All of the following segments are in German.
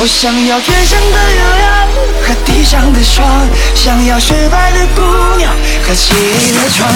我想要天上的月亮和地上的霜想要雪白的姑娘和漆黑的床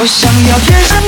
我想要天上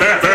that.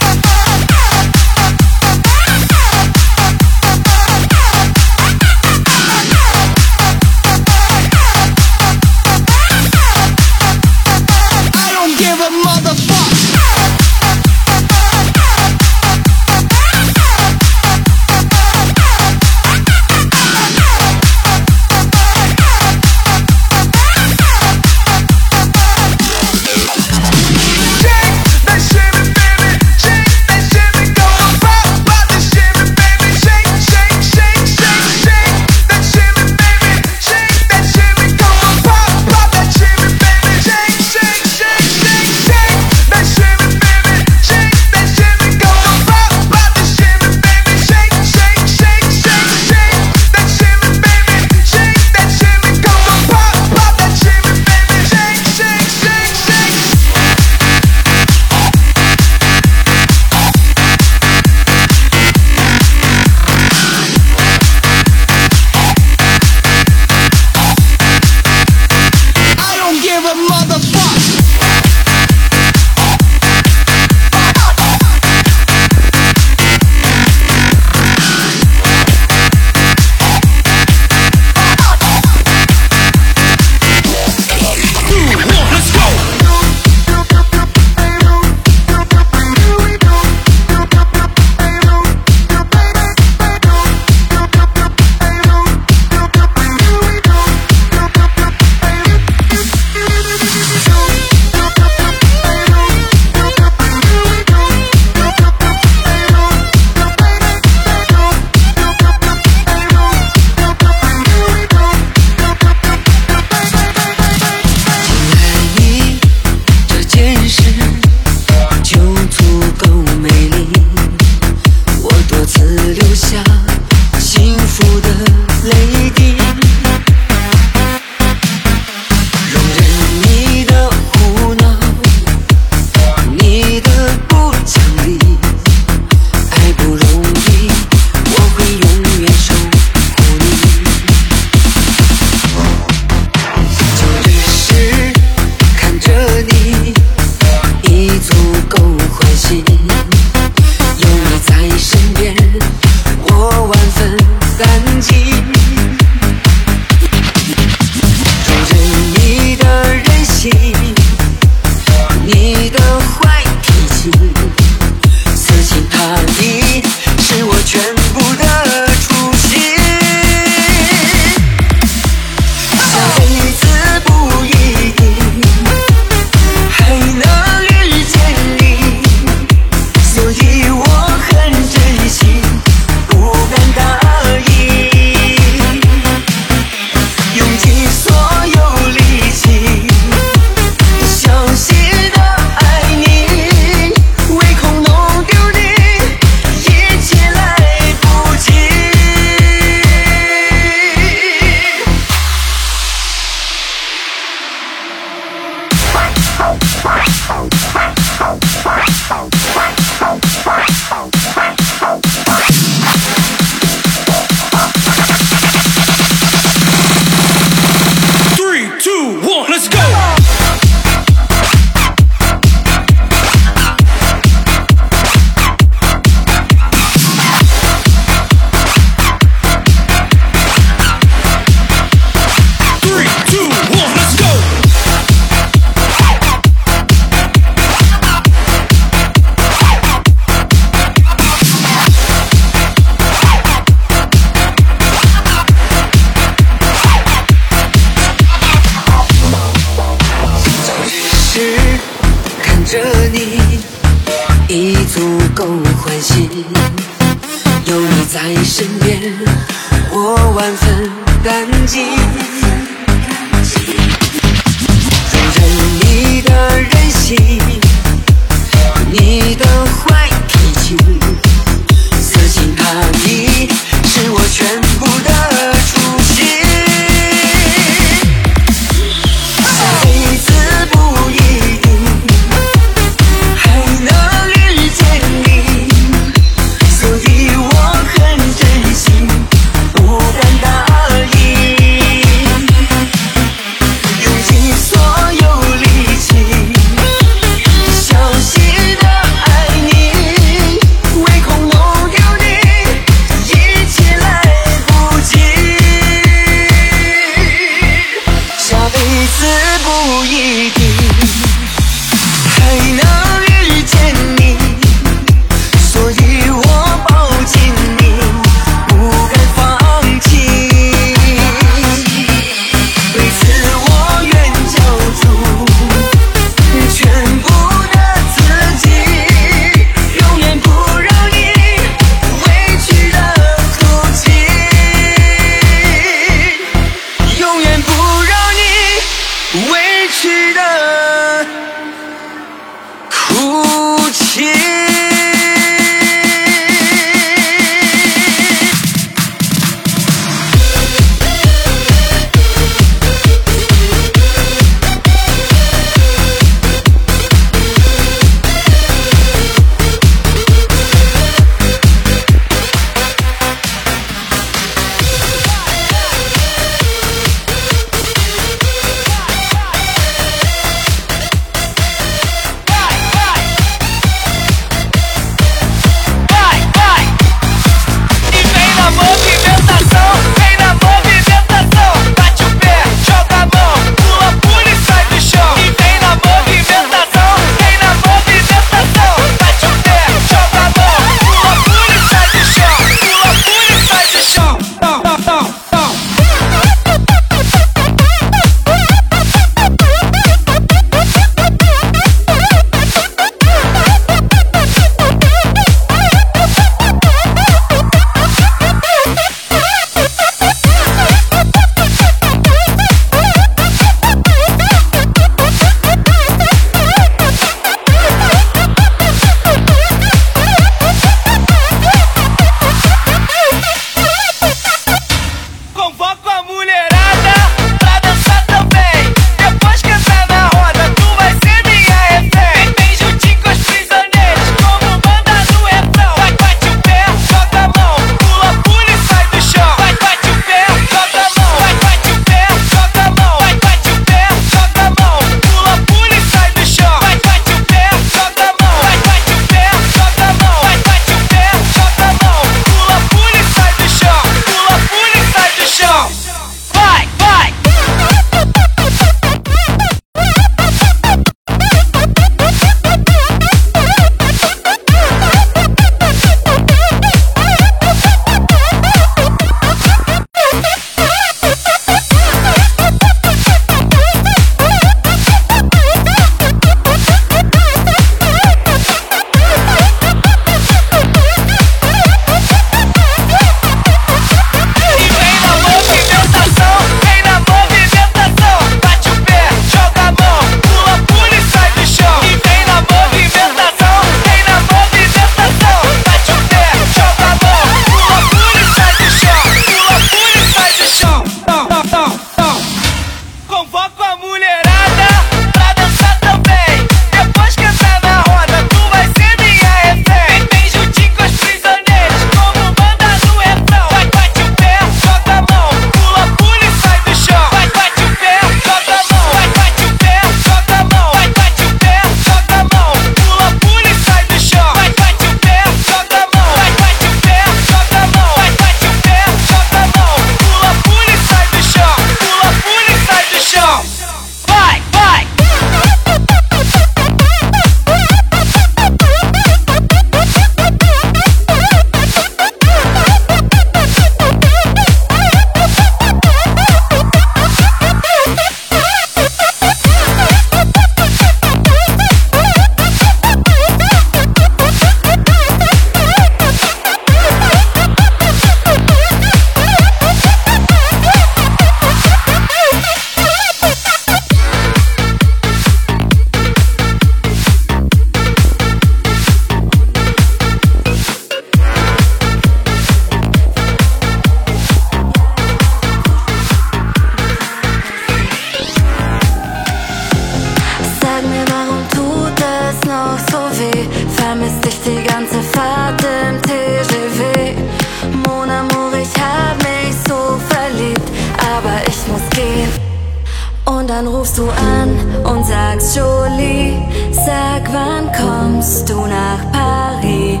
Und dann rufst du an und sagst, Jolie, sag, wann kommst du nach Paris?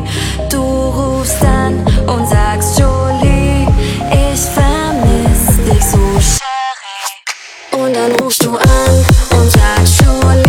Du rufst an und sagst, Jolie, ich vermiss dich so, Sherry. Und dann rufst du an und sagst, Jolie.